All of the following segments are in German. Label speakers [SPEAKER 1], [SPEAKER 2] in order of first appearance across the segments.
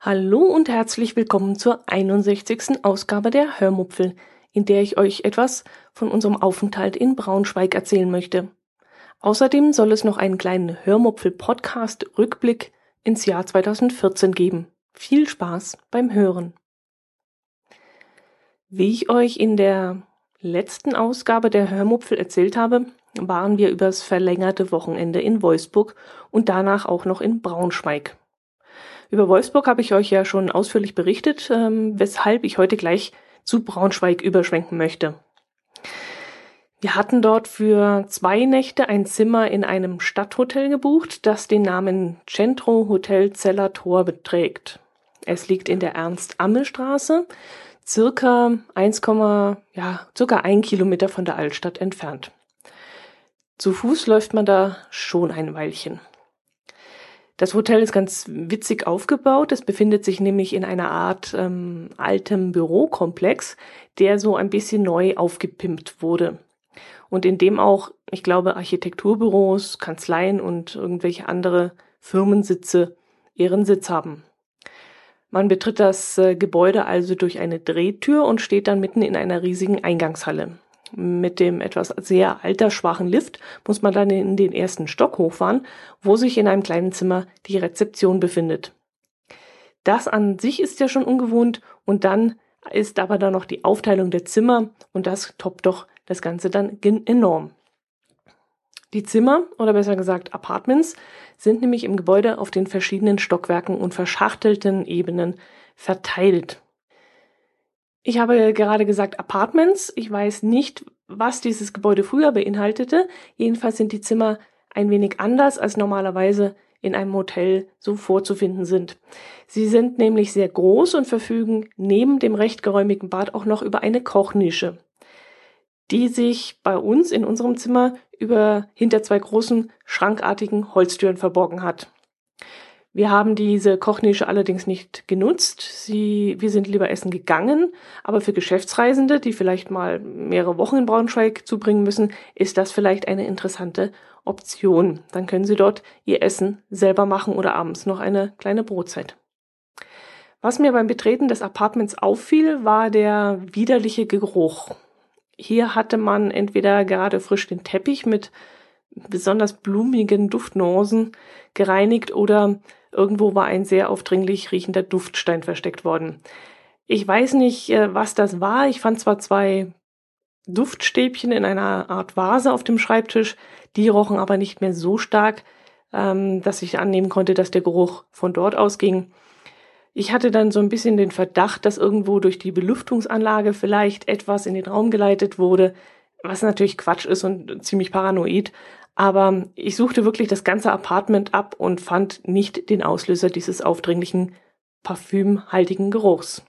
[SPEAKER 1] Hallo und herzlich willkommen zur 61. Ausgabe der Hörmupfel, in der ich euch etwas von unserem Aufenthalt in Braunschweig erzählen möchte. Außerdem soll es noch einen kleinen Hörmupfel-Podcast-Rückblick ins Jahr 2014 geben. Viel Spaß beim Hören. Wie ich euch in der letzten Ausgabe der Hörmupfel erzählt habe, waren wir übers verlängerte Wochenende in Wolfsburg und danach auch noch in Braunschweig. Über Wolfsburg habe ich euch ja schon ausführlich berichtet, ähm, weshalb ich heute gleich zu Braunschweig überschwenken möchte. Wir hatten dort für zwei Nächte ein Zimmer in einem Stadthotel gebucht, das den Namen Centro Hotel Zeller Tor beträgt. Es liegt in der Ernst-Amme-Straße, circa 1, ja, circa ein Kilometer von der Altstadt entfernt. Zu Fuß läuft man da schon ein Weilchen. Das Hotel ist ganz witzig aufgebaut. Es befindet sich nämlich in einer Art ähm, altem Bürokomplex, der so ein bisschen neu aufgepimpt wurde. Und in dem auch, ich glaube, Architekturbüros, Kanzleien und irgendwelche andere Firmensitze ihren Sitz haben. Man betritt das äh, Gebäude also durch eine Drehtür und steht dann mitten in einer riesigen Eingangshalle. Mit dem etwas sehr altersschwachen Lift muss man dann in den ersten Stock hochfahren, wo sich in einem kleinen Zimmer die Rezeption befindet. Das an sich ist ja schon ungewohnt und dann ist aber dann noch die Aufteilung der Zimmer und das toppt doch das Ganze dann enorm. Die Zimmer, oder besser gesagt Apartments, sind nämlich im Gebäude auf den verschiedenen Stockwerken und verschachtelten Ebenen verteilt. Ich habe gerade gesagt Apartments. Ich weiß nicht, was dieses Gebäude früher beinhaltete. Jedenfalls sind die Zimmer ein wenig anders als normalerweise in einem Hotel so vorzufinden sind. Sie sind nämlich sehr groß und verfügen neben dem recht geräumigen Bad auch noch über eine Kochnische, die sich bei uns in unserem Zimmer über hinter zwei großen schrankartigen Holztüren verborgen hat. Wir haben diese Kochnische allerdings nicht genutzt. Sie, wir sind lieber essen gegangen. Aber für Geschäftsreisende, die vielleicht mal mehrere Wochen in Braunschweig zubringen müssen, ist das vielleicht eine interessante Option. Dann können Sie dort Ihr Essen selber machen oder abends noch eine kleine Brotzeit. Was mir beim Betreten des Apartments auffiel, war der widerliche Geruch. Hier hatte man entweder gerade frisch den Teppich mit besonders blumigen Duftnuancen gereinigt oder Irgendwo war ein sehr aufdringlich riechender Duftstein versteckt worden. Ich weiß nicht, äh, was das war. Ich fand zwar zwei Duftstäbchen in einer Art Vase auf dem Schreibtisch, die rochen aber nicht mehr so stark, ähm, dass ich annehmen konnte, dass der Geruch von dort ausging. Ich hatte dann so ein bisschen den Verdacht, dass irgendwo durch die Belüftungsanlage vielleicht etwas in den Raum geleitet wurde, was natürlich Quatsch ist und ziemlich paranoid, aber ich suchte wirklich das ganze Apartment ab und fand nicht den Auslöser dieses aufdringlichen, parfümhaltigen Geruchs.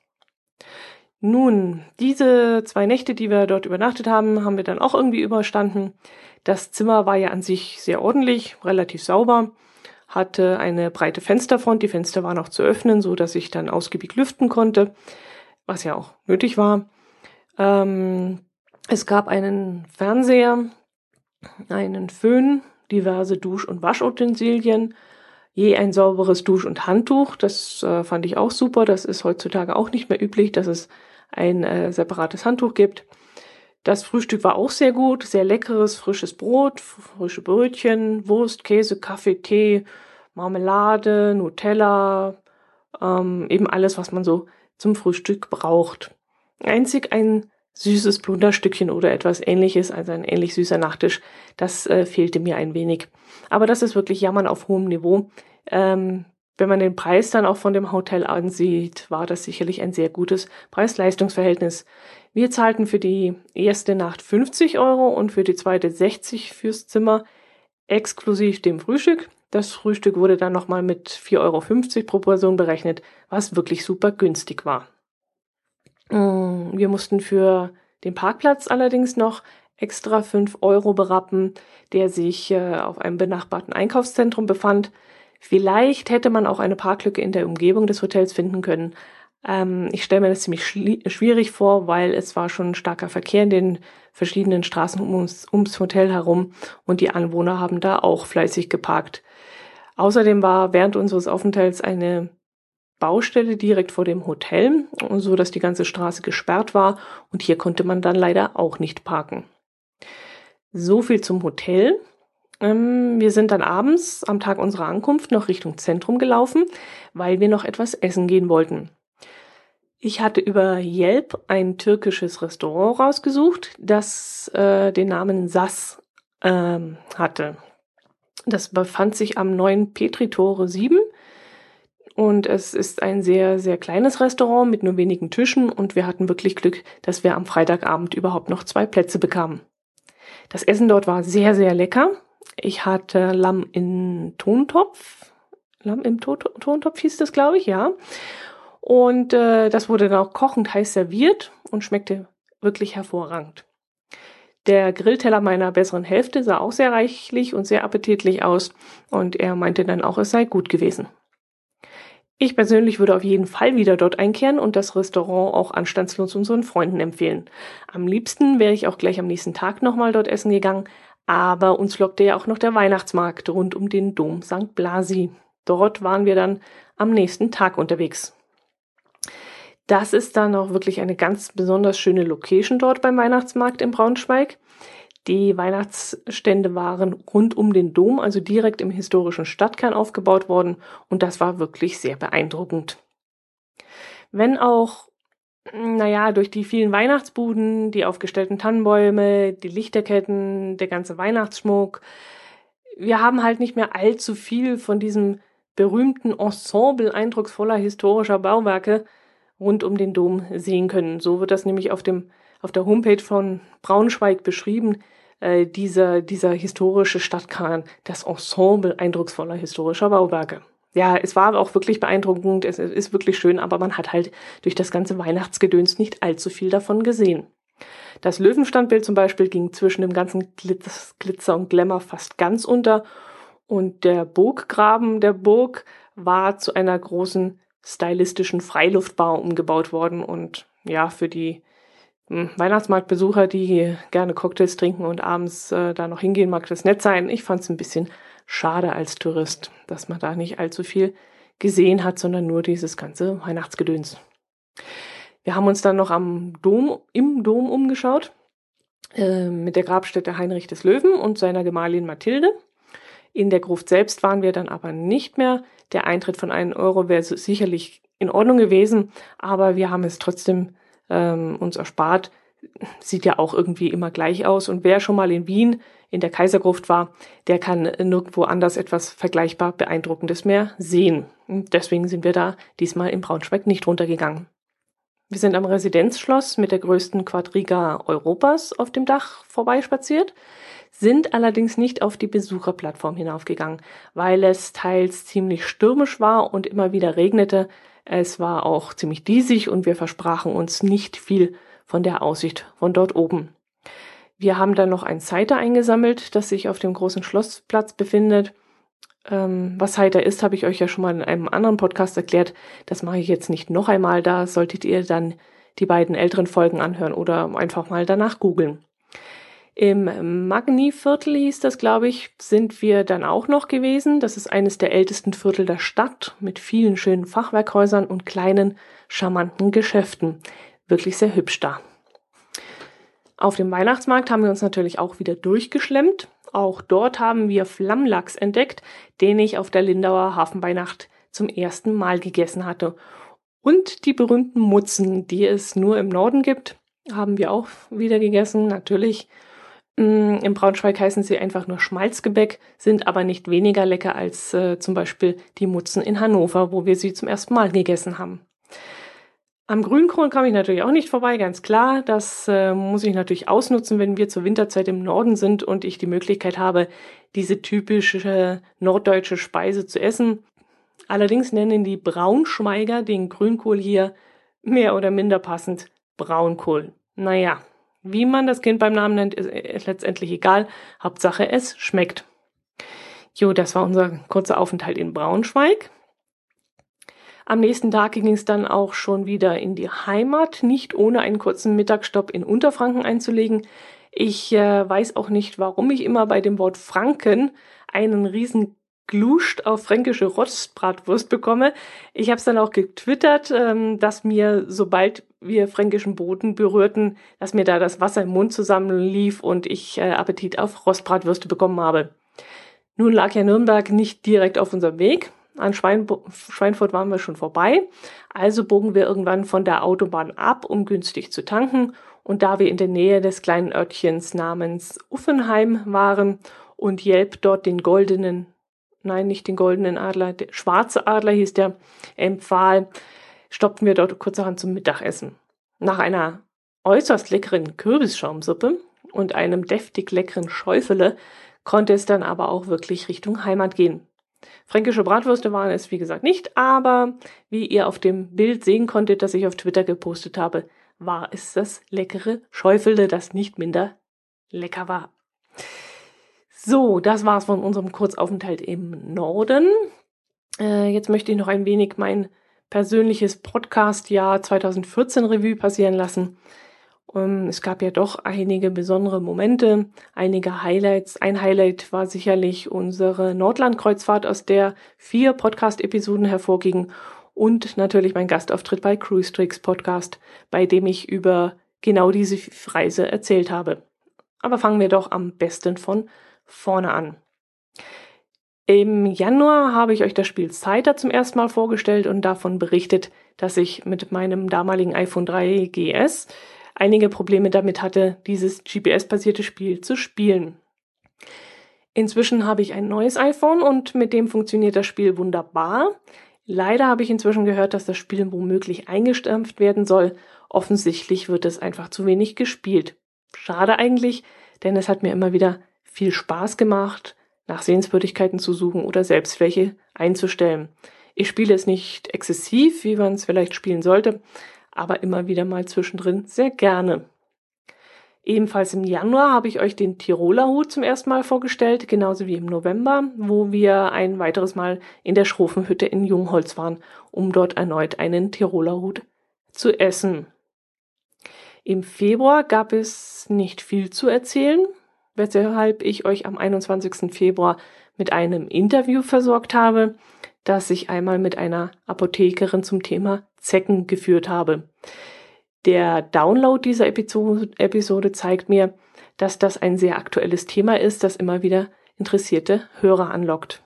[SPEAKER 1] Nun, diese zwei Nächte, die wir dort übernachtet haben, haben wir dann auch irgendwie überstanden. Das Zimmer war ja an sich sehr ordentlich, relativ sauber, hatte eine breite Fensterfront. Die Fenster waren auch zu öffnen, so dass ich dann ausgiebig lüften konnte, was ja auch nötig war. Ähm, es gab einen Fernseher, einen Föhn, diverse Dusch- und Waschutensilien, je ein sauberes Dusch- und Handtuch. Das äh, fand ich auch super. Das ist heutzutage auch nicht mehr üblich, dass es ein äh, separates Handtuch gibt. Das Frühstück war auch sehr gut, sehr leckeres, frisches Brot, frische Brötchen, Wurst, Käse, Kaffee, Tee, Marmelade, Nutella, ähm, eben alles, was man so zum Frühstück braucht. Einzig ein süßes Plunderstückchen oder etwas ähnliches, also ein ähnlich süßer Nachtisch, das äh, fehlte mir ein wenig. Aber das ist wirklich Jammern auf hohem Niveau. Ähm, wenn man den Preis dann auch von dem Hotel ansieht, war das sicherlich ein sehr gutes Preis-Leistungs-Verhältnis. Wir zahlten für die erste Nacht 50 Euro und für die zweite 60 fürs Zimmer, exklusiv dem Frühstück. Das Frühstück wurde dann nochmal mit 4,50 Euro pro Person berechnet, was wirklich super günstig war. Mm, wir mussten für den Parkplatz allerdings noch extra fünf Euro berappen, der sich äh, auf einem benachbarten Einkaufszentrum befand. Vielleicht hätte man auch eine Parklücke in der Umgebung des Hotels finden können, Ähm, ich stelle mir das ziemlich schwierig vor, weil es war schon starker Verkehr in den verschiedenen Straßen ums, ums Hotel herum und die Anwohner haben da auch fleißig geparkt. Außerdem war während unseres Aufenthalts eine Baustelle direkt vor dem Hotel, so dass die ganze Straße gesperrt war und hier konnte man dann leider auch nicht parken. So viel zum Hotel. Ähm, wir sind dann abends am Tag unserer Ankunft noch Richtung Zentrum gelaufen, weil wir noch etwas essen gehen wollten. Ich hatte über Yelp ein türkisches Restaurant rausgesucht, das äh, den Namen Sas ähm, hatte. Das befand sich am neuen Petri-Tore 7 und es ist ein sehr, sehr kleines Restaurant mit nur wenigen Tischen und wir hatten wirklich Glück, dass wir am Freitagabend überhaupt noch zwei Plätze bekamen. Das Essen dort war sehr, sehr lecker. Ich hatte Lamm in Tontopf. Lamm im to Tontopf hieß das, glaube ich, ja. Und äh, das wurde dann auch kochend heiß serviert und schmeckte wirklich hervorragend. Der Grillteller meiner besseren Hälfte sah auch sehr reichlich und sehr appetitlich aus und er meinte dann auch, es sei gut gewesen. Ich persönlich würde auf jeden Fall wieder dort einkehren und das Restaurant auch anstandslos unseren Freunden empfehlen. Am liebsten wäre ich auch gleich am nächsten Tag nochmal dort essen gegangen, aber uns lockte ja auch noch der Weihnachtsmarkt rund um den Dom St. Blasi. Dort waren wir dann am nächsten Tag unterwegs. Das ist dann auch wirklich eine ganz besonders schöne Location dort beim Weihnachtsmarkt in Braunschweig. Die Weihnachtsstände waren rund um den Dom, also direkt im historischen Stadtkern aufgebaut worden und das war wirklich sehr beeindruckend. Wenn auch, naja, durch die vielen Weihnachtsbuden, die aufgestellten Tannenbäume, die Lichterketten, der ganze Weihnachtsschmuck, wir haben halt nicht mehr allzu viel von diesem berühmten Ensemble eindrucksvoller historischer Bauwerke rund um den Dom sehen können. So wird das nämlich auf dem auf der Homepage von Braunschweig beschrieben äh, dieser, dieser historische Stadtkern, das Ensemble eindrucksvoller historischer Bauwerke. Ja, es war auch wirklich beeindruckend, es ist wirklich schön, aber man hat halt durch das ganze Weihnachtsgedöns nicht allzu viel davon gesehen. Das Löwenstandbild zum Beispiel ging zwischen dem ganzen Glitz, Glitzer und Glamour fast ganz unter und der Burggraben der Burg war zu einer großen stylistischen Freiluftbar umgebaut worden und ja, für die hm, Weihnachtsmarktbesucher, die gerne Cocktails trinken und abends äh, da noch hingehen, mag das nett sein. Ich fand es ein bisschen schade als Tourist, dass man da nicht allzu viel gesehen hat, sondern nur dieses ganze Weihnachtsgedöns. Wir haben uns dann noch am Dom, im Dom umgeschaut, äh, mit der Grabstätte Heinrich des Löwen und seiner Gemahlin Mathilde. In der Gruft selbst waren wir dann aber nicht mehr. Der Eintritt von einem Euro wäre sicherlich in Ordnung gewesen, aber wir haben es trotzdem ähm, uns erspart. Sieht ja auch irgendwie immer gleich aus. Und wer schon mal in Wien in der Kaisergruft war, der kann nirgendwo anders etwas vergleichbar Beeindruckendes mehr sehen. Deswegen sind wir da diesmal in Braunschweig nicht runtergegangen. Wir sind am Residenzschloss mit der größten Quadriga Europas auf dem Dach vorbeispaziert, sind allerdings nicht auf die Besucherplattform hinaufgegangen, weil es teils ziemlich stürmisch war und immer wieder regnete, es war auch ziemlich diesig und wir versprachen uns nicht viel von der Aussicht von dort oben. Wir haben dann noch ein Cider eingesammelt, das sich auf dem großen Schlossplatz befindet. Ähm, was Cider ist, habe ich euch ja schon mal in einem anderen Podcast erklärt. Das mache ich jetzt nicht noch einmal. Da solltet ihr dann die beiden älteren Folgen anhören oder einfach mal danach googeln. Im Magni-Viertel hieß das, glaube ich, sind wir dann auch noch gewesen. Das ist eines der ältesten Viertel der Stadt mit vielen schönen Fachwerkhäusern und kleinen, charmanten Geschäften. Wirklich sehr hübsch da. Auf dem Weihnachtsmarkt haben wir uns natürlich auch wieder durchgeschlemmt. Auch dort haben wir Flammlachs entdeckt, den ich auf der Lindauer Hafenweihnacht zum ersten Mal gegessen hatte. Und die berühmten Mutzen, die es nur im Norden gibt, haben wir auch wieder gegessen. Natürlich Mm, Im Braunschweig heißen sie einfach nur Schmalzgebäck, sind aber nicht weniger lecker als äh, zum Beispiel die Mutzen in Hannover, wo wir sie zum ersten Mal gegessen haben. Am Grünkohl komme ich natürlich auch nicht vorbei, ganz klar. Das äh, muss ich natürlich ausnutzen, wenn wir zur Winterzeit im Norden sind und ich die Möglichkeit habe, diese typische norddeutsche Speise zu essen. Allerdings nennen die Braunschweiger den Grünkohl hier mehr oder minder passend Braunkohl. Naja, wie man das Kind beim Namen nennt, ist letztendlich egal. Hauptsache, es schmeckt. Jo, das war unser kurzer Aufenthalt in Braunschweig. Am nächsten Tag ging es dann auch schon wieder in die Heimat, nicht ohne einen kurzen Mittagsstopp in Unterfranken einzulegen. Ich äh, weiß auch nicht, warum ich immer bei dem Wort Franken einen riesen Gluscht auf fränkische Rostbratwurst bekomme. Ich habe es dann auch getwittert, ähm, dass mir, sobald wir fränkischen Boden berührten, dass mir da das Wasser im Mund zusammenlief und ich äh, Appetit auf Rostbratwürste bekommen habe. Nun lag ja Nürnberg nicht direkt auf unserem Weg. An Schweinbo Schweinfurt waren wir schon vorbei. Also bogen wir irgendwann von der Autobahn ab, um günstig zu tanken. Und da wir in der Nähe des kleinen Örtchens namens Uffenheim waren und Jelp dort den goldenen, nein, nicht den goldenen Adler, der schwarze Adler hieß der, empfahl, stoppten wir dort kurzerhand zum Mittagessen. Nach einer äußerst leckeren Kürbisschaumsuppe und einem deftig leckeren Schäufele konnte es dann aber auch wirklich Richtung Heimat gehen. Fränkische Bratwürste waren es, wie gesagt, nicht, aber wie ihr auf dem Bild sehen konntet, das ich auf Twitter gepostet habe, war es das leckere Schäufelde, das nicht minder lecker war. So, das war's von unserem Kurzaufenthalt im Norden. Äh, jetzt möchte ich noch ein wenig mein persönliches Podcast-Jahr 2014 Revue passieren lassen. Ähm, es gab ja doch einige besondere Momente, einige Highlights. Ein Highlight war sicherlich unsere Nordlandkreuzfahrt, aus der vier Podcast-Episoden hervorgingen und natürlich mein Gastauftritt bei Cruise Tricks Podcast, bei dem ich über genau diese Reise erzählt habe. Aber fangen wir doch am besten von vorne an. Im Januar habe ich euch das Spiel Cider zum ersten Mal vorgestellt und davon berichtet, dass ich mit meinem damaligen iPhone 3 GS einige Probleme damit hatte, dieses GPS-basierte Spiel zu spielen. Inzwischen habe ich ein neues iPhone und mit dem funktioniert das Spiel wunderbar. Leider habe ich inzwischen gehört, dass das Spiel womöglich eingestampft werden soll. Offensichtlich wird es einfach zu wenig gespielt. Schade eigentlich, denn es hat mir immer wieder viel Spaß gemacht, nach Sehenswürdigkeiten zu suchen oder selbst welche einzustellen. Ich spiele es nicht exzessiv, wie man es vielleicht spielen sollte, aber immer wieder mal zwischendrin sehr gerne. Ebenfalls im Januar habe ich euch den Tiroler Hut zum ersten Mal vorgestellt, genauso wie im November, wo wir ein weiteres Mal in der Schrofenhütte in Jungholz waren, um dort erneut einen Tiroler Hut zu essen. Im Februar gab es nicht viel zu erzählen, weshalb ich euch am 21. Februar mit einem Interview versorgt habe das ich einmal mit einer Apothekerin zum Thema Zecken geführt habe. Der Download dieser Episode zeigt mir, dass das ein sehr aktuelles Thema ist, das immer wieder interessierte Hörer anlockt.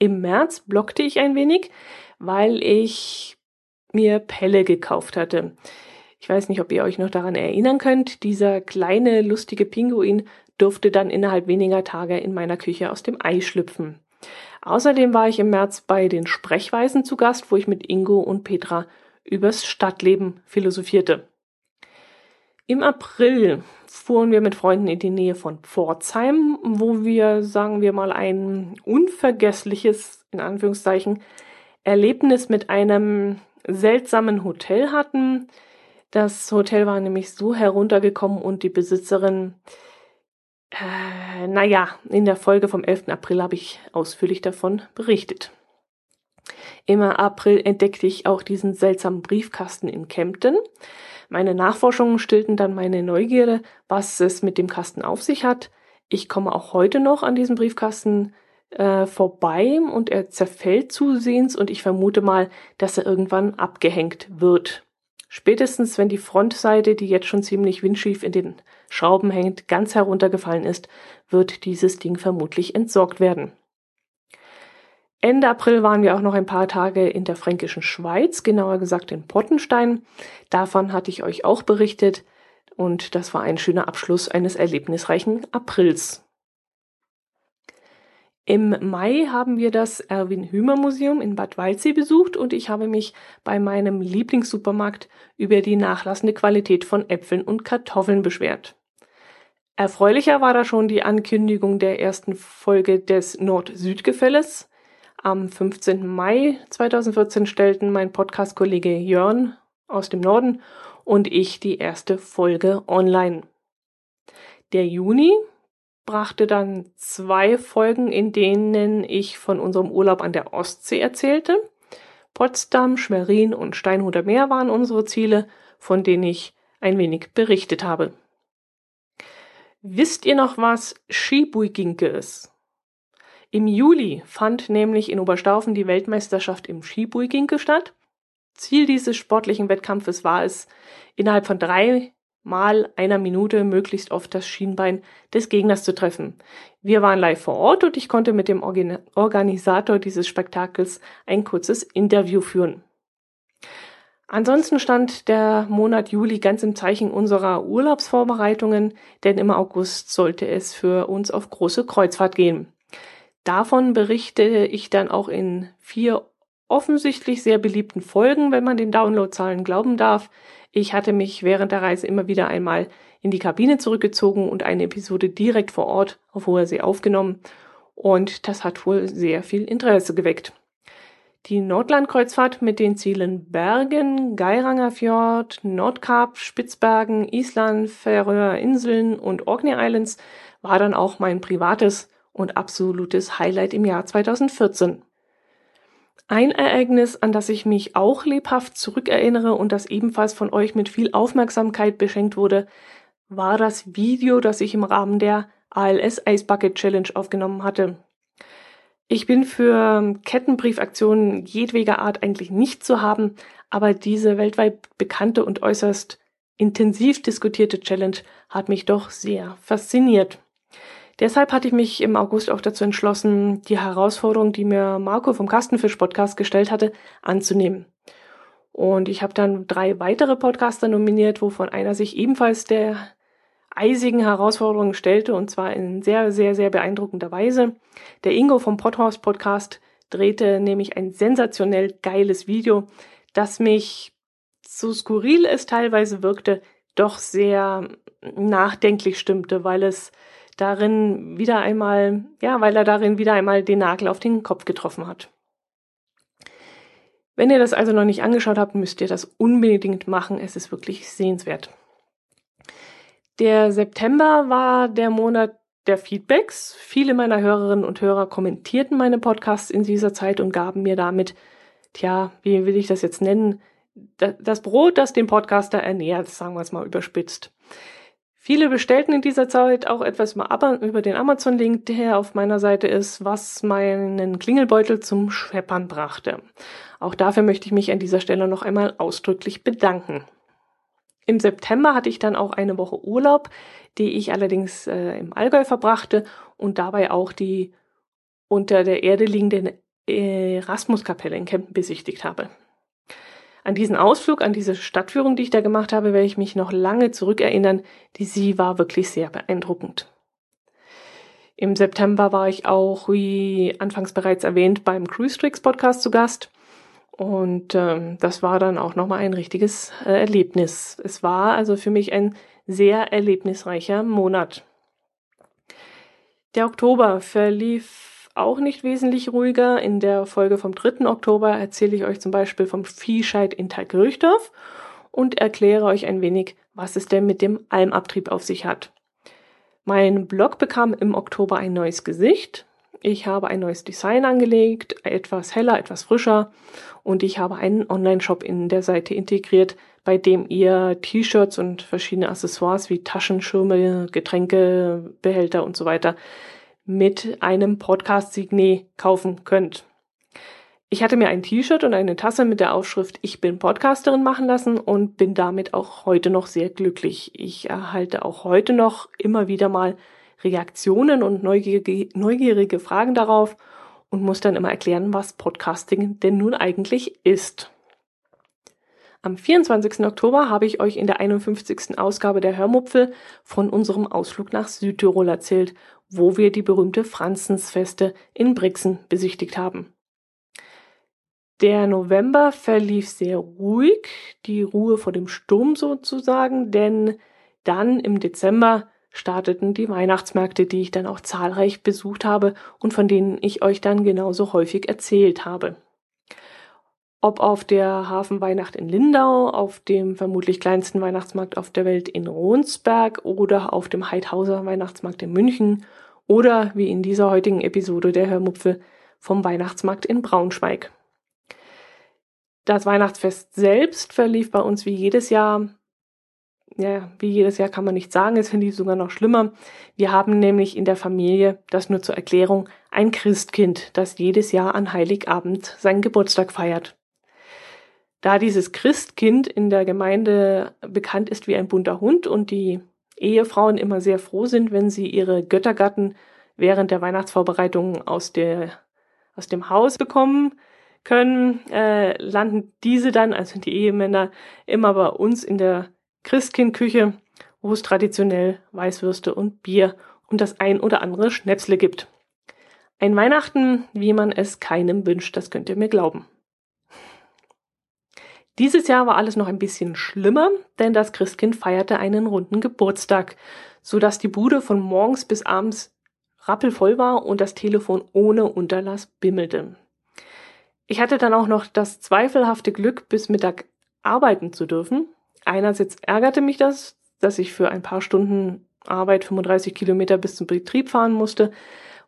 [SPEAKER 1] Im März blockte ich ein wenig, weil ich mir Pelle gekauft hatte. Ich weiß nicht, ob ihr euch noch daran erinnern könnt. Dieser kleine, lustige Pinguin durfte dann innerhalb weniger Tage in meiner Küche aus dem Ei schlüpfen. Außerdem war ich im März bei den Sprechweisen zu Gast, wo ich mit Ingo und Petra übers Stadtleben philosophierte. Im April fuhren wir mit Freunden in die Nähe von Pforzheim, wo wir, sagen wir mal, ein unvergessliches, in Anführungszeichen, Erlebnis mit einem seltsamen Hotel hatten. Das Hotel war nämlich so heruntergekommen und die Besitzerin äh, naja, in der Folge vom 11. April habe ich ausführlich davon berichtet. Im April entdeckte ich auch diesen seltsamen Briefkasten in Kempten. Meine Nachforschungen stillten dann meine Neugierde, was es mit dem Kasten auf sich hat. Ich komme auch heute noch an diesem Briefkasten äh, vorbei und er zerfällt zusehends und ich vermute mal, dass er irgendwann abgehängt wird. Spätestens wenn die Frontseite, die jetzt schon ziemlich windschief in den Schrauben hängt, ganz heruntergefallen ist, wird dieses Ding vermutlich entsorgt werden. Ende April waren wir auch noch ein paar Tage in der fränkischen Schweiz, genauer gesagt in Pottenstein. Davon hatte ich euch auch berichtet und das war ein schöner Abschluss eines erlebnisreichen Aprils. Im Mai haben wir das Erwin Hümer Museum in Bad Waldsee besucht und ich habe mich bei meinem Lieblingssupermarkt über die nachlassende Qualität von Äpfeln und Kartoffeln beschwert. Erfreulicher war da schon die Ankündigung der ersten Folge des Nord-Süd-Gefälles. Am 15. Mai 2014 stellten mein Podcast-Kollege Jörn aus dem Norden und ich die erste Folge online. Der Juni brachte dann zwei Folgen, in denen ich von unserem Urlaub an der Ostsee erzählte. Potsdam, Schwerin und Steinhuder Meer waren unsere Ziele, von denen ich ein wenig berichtet habe. Wisst ihr noch, was Skibuiginke ist? Im Juli fand nämlich in Oberstaufen die Weltmeisterschaft im Skibuiginke statt. Ziel dieses sportlichen Wettkampfes war es, innerhalb von drei mal einer Minute möglichst oft das Schienbein des Gegners zu treffen. Wir waren live vor Ort und ich konnte mit dem Organisator dieses Spektakels ein kurzes Interview führen. Ansonsten stand der Monat Juli ganz im Zeichen unserer Urlaubsvorbereitungen, denn im August sollte es für uns auf große Kreuzfahrt gehen. Davon berichte ich dann auch in vier offensichtlich sehr beliebten Folgen, wenn man den Downloadzahlen glauben darf. Ich hatte mich während der Reise immer wieder einmal in die Kabine zurückgezogen und eine Episode direkt vor Ort auf hoher See aufgenommen. Und das hat wohl sehr viel Interesse geweckt. Die Nordlandkreuzfahrt mit den Zielen Bergen, Geiranger Fjord, Nordkap, Spitzbergen, Island, Färöer Inseln und Orkney Islands war dann auch mein privates und absolutes Highlight im Jahr 2014. Ein Ereignis, an das ich mich auch lebhaft zurückerinnere und das ebenfalls von euch mit viel Aufmerksamkeit beschenkt wurde, war das Video, das ich im Rahmen der ALS Ice Bucket Challenge aufgenommen hatte. Ich bin für Kettenbriefaktionen jedweder Art eigentlich nicht zu haben, aber diese weltweit bekannte und äußerst intensiv diskutierte Challenge hat mich doch sehr fasziniert. Deshalb hatte ich mich im August auch dazu entschlossen, die Herausforderung, die mir Marco vom Kastenfisch Podcast gestellt hatte, anzunehmen. Und ich habe dann drei weitere Podcaster nominiert, wovon einer sich ebenfalls der eisigen Herausforderung stellte, und zwar in sehr, sehr, sehr beeindruckender Weise. Der Ingo vom Podhouse Podcast drehte nämlich ein sensationell geiles Video, das mich, so skurril es teilweise wirkte, doch sehr nachdenklich stimmte, weil es darin wieder einmal, ja, weil er darin wieder einmal den Nagel auf den Kopf getroffen hat. Wenn ihr das also noch nicht angeschaut habt, müsst ihr das unbedingt machen. Es ist wirklich sehenswert. Der September war der Monat der Feedbacks. Viele meiner Hörerinnen und Hörer kommentierten meine Podcasts in dieser Zeit und gaben mir damit, tja, wie will ich das jetzt nennen, das Brot, das den Podcaster ernährt, sagen wir es mal überspitzt. Viele bestellten in dieser Zeit auch etwas über den Amazon-Link, der auf meiner Seite ist, was meinen Klingelbeutel zum Scheppern brachte. Auch dafür möchte ich mich an dieser Stelle noch einmal ausdrücklich bedanken. Im September hatte ich dann auch eine Woche Urlaub, die ich allerdings äh, im Allgäu verbrachte und dabei auch die unter der Erde liegende Erasmuskapelle in Kempten besichtigt habe. An diesen Ausflug, an diese Stadtführung, die ich da gemacht habe, werde ich mich noch lange zurückerinnern. Die sie war wirklich sehr beeindruckend. Im September war ich auch, wie anfangs bereits erwähnt, beim Cruise Tricks Podcast zu Gast. Und ähm, das war dann auch nochmal ein richtiges äh, Erlebnis. Es war also für mich ein sehr erlebnisreicher Monat. Der Oktober verlief auch nicht wesentlich ruhiger. In der Folge vom 3. Oktober erzähle ich euch zum Beispiel vom Viehscheid in Teigürchdorf und erkläre euch ein wenig, was es denn mit dem Almabtrieb auf sich hat. Mein Blog bekam im Oktober ein neues Gesicht. Ich habe ein neues Design angelegt, etwas heller, etwas frischer und ich habe einen Online-Shop in der Seite integriert, bei dem ihr T-Shirts und verschiedene Accessoires wie Taschenschirme, Getränke, Behälter und so weiter mit einem Podcast-Signet kaufen könnt. Ich hatte mir ein T-Shirt und eine Tasse mit der Aufschrift Ich bin Podcasterin machen lassen und bin damit auch heute noch sehr glücklich. Ich erhalte auch heute noch immer wieder mal Reaktionen und neugierige, neugierige Fragen darauf und muss dann immer erklären, was Podcasting denn nun eigentlich ist. Am 24. Oktober habe ich euch in der 51. Ausgabe der Hörmupfel von unserem Ausflug nach Südtirol erzählt wo wir die berühmte Franzensfeste in Brixen besichtigt haben. Der November verlief sehr ruhig, die Ruhe vor dem Sturm sozusagen, denn dann im Dezember starteten die Weihnachtsmärkte, die ich dann auch zahlreich besucht habe und von denen ich euch dann genauso häufig erzählt habe. Ob auf der Hafenweihnacht in Lindau, auf dem vermutlich kleinsten Weihnachtsmarkt auf der Welt in Ronsberg oder auf dem Heidhauser Weihnachtsmarkt in München oder wie in dieser heutigen Episode der Hörmupfel vom Weihnachtsmarkt in Braunschweig. Das Weihnachtsfest selbst verlief bei uns wie jedes Jahr. Ja, wie jedes Jahr kann man nicht sagen, es finde ich sogar noch schlimmer. Wir haben nämlich in der Familie, das nur zur Erklärung, ein Christkind, das jedes Jahr an Heiligabend seinen Geburtstag feiert. Da dieses Christkind in der Gemeinde bekannt ist wie ein bunter Hund und die Ehefrauen immer sehr froh sind, wenn sie ihre Göttergatten während der Weihnachtsvorbereitungen aus, der, aus dem Haus bekommen können, äh, landen diese dann, also die Ehemänner, immer bei uns in der Christkindküche, wo es traditionell Weißwürste und Bier und das ein oder andere Schnäpsle gibt. Ein Weihnachten, wie man es keinem wünscht, das könnt ihr mir glauben. Dieses Jahr war alles noch ein bisschen schlimmer, denn das Christkind feierte einen runden Geburtstag, so dass die Bude von morgens bis abends rappelvoll war und das Telefon ohne Unterlass bimmelte. Ich hatte dann auch noch das zweifelhafte Glück, bis Mittag arbeiten zu dürfen. Einerseits ärgerte mich das, dass ich für ein paar Stunden Arbeit 35 Kilometer bis zum Betrieb fahren musste,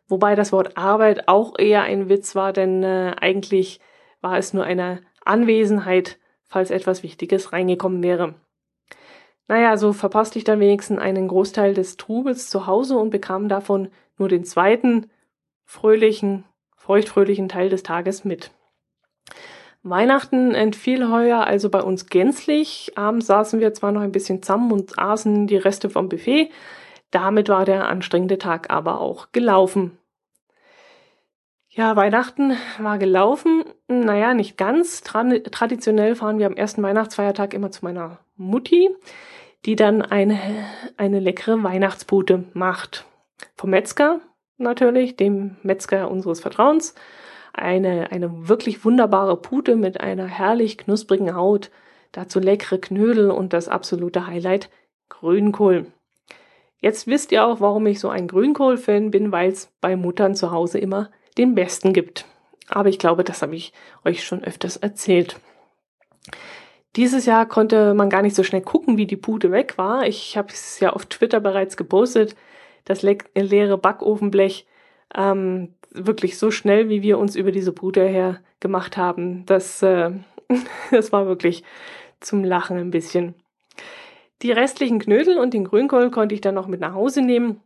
[SPEAKER 1] wobei das Wort Arbeit auch eher ein Witz war, denn äh, eigentlich war es nur eine Anwesenheit falls etwas Wichtiges reingekommen wäre. Naja, so verpasste ich dann wenigstens einen Großteil des Trubels zu Hause und bekam davon nur den zweiten fröhlichen, feuchtfröhlichen Teil des Tages mit. Weihnachten entfiel heuer also bei uns gänzlich. Abends saßen wir zwar noch ein bisschen zusammen und aßen die Reste vom Buffet. Damit war der anstrengende Tag aber auch gelaufen. Ja, Weihnachten war gelaufen. Naja, nicht ganz. Tra traditionell fahren wir am ersten Weihnachtsfeiertag immer zu meiner Mutti, die dann eine, eine leckere Weihnachtspute macht. Vom Metzger natürlich, dem Metzger unseres Vertrauens. Eine, eine wirklich wunderbare Pute mit einer herrlich knusprigen Haut. Dazu leckere Knödel und das absolute Highlight Grünkohl. Jetzt wisst ihr auch, warum ich so ein Grünkohl-Fan bin, weil es bei Muttern zu Hause immer den besten gibt. Aber ich glaube, das habe ich euch schon öfters erzählt. Dieses Jahr konnte man gar nicht so schnell gucken, wie die Pute weg war. Ich habe es ja auf Twitter bereits gepostet. Das le leere Backofenblech ähm, wirklich so schnell, wie wir uns über diese Pute her gemacht haben. Das, äh, das war wirklich zum Lachen ein bisschen. Die restlichen Knödel und den Grünkohl konnte ich dann noch mit nach Hause nehmen.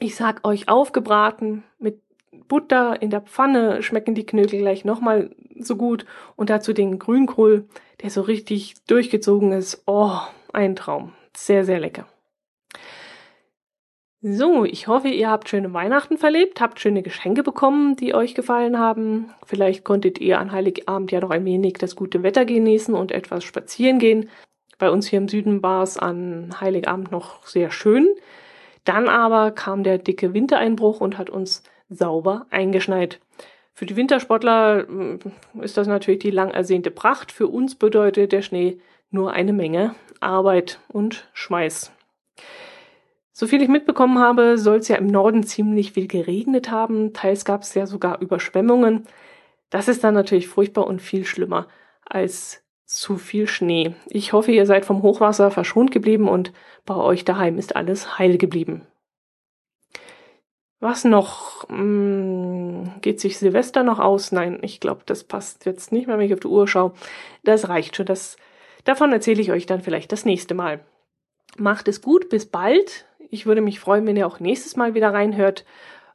[SPEAKER 1] Ich sag euch aufgebraten mit Butter in der Pfanne schmecken die Knödel gleich nochmal so gut und dazu den Grünkohl, der so richtig durchgezogen ist. Oh, ein Traum. Sehr, sehr lecker. So, ich hoffe, ihr habt schöne Weihnachten verlebt, habt schöne Geschenke bekommen, die euch gefallen haben. Vielleicht konntet ihr an Heiligabend ja noch ein wenig das gute Wetter genießen und etwas spazieren gehen. Bei uns hier im Süden war es an Heiligabend noch sehr schön. Dann aber kam der dicke Wintereinbruch und hat uns sauber eingeschneit. Für die Wintersportler hm, ist das natürlich die lang ersehnte Pracht. Für uns bedeutet der Schnee nur eine Menge Arbeit und Schweiß. Soviel ich mitbekommen habe, soll es ja im Norden ziemlich viel geregnet haben. Teils gab es ja sogar Überschwemmungen. Das ist dann natürlich furchtbar und viel schlimmer als zu viel Schnee. Ich hoffe, ihr seid vom Hochwasser verschont geblieben und bei euch daheim ist alles heil geblieben. Was noch? Hm, geht sich Silvester noch aus? Nein, ich glaube, das passt jetzt nicht mehr, wenn ich auf die Uhr schaue. Das reicht schon. Das, davon erzähle ich euch dann vielleicht das nächste Mal. Macht es gut, bis bald. Ich würde mich freuen, wenn ihr auch nächstes Mal wieder reinhört.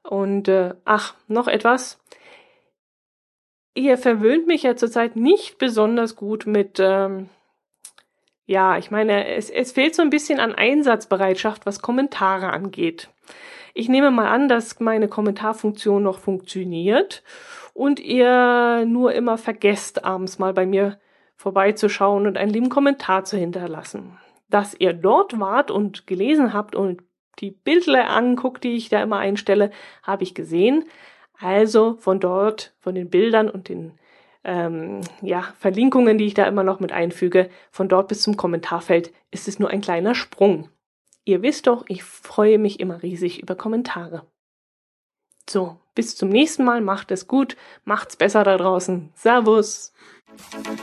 [SPEAKER 1] Und äh, ach, noch etwas. Ihr verwöhnt mich ja zurzeit nicht besonders gut mit, ähm, ja, ich meine, es, es fehlt so ein bisschen an Einsatzbereitschaft, was Kommentare angeht. Ich nehme mal an, dass meine Kommentarfunktion noch funktioniert und ihr nur immer vergesst, abends mal bei mir vorbeizuschauen und einen lieben Kommentar zu hinterlassen. Dass ihr dort wart und gelesen habt und die Bilder anguckt, die ich da immer einstelle, habe ich gesehen. Also von dort, von den Bildern und den ähm, ja, Verlinkungen, die ich da immer noch mit einfüge, von dort bis zum Kommentarfeld ist es nur ein kleiner Sprung. Ihr wisst doch, ich freue mich immer riesig über Kommentare. So, bis zum nächsten Mal, macht es gut, macht's besser da draußen. Servus! Musik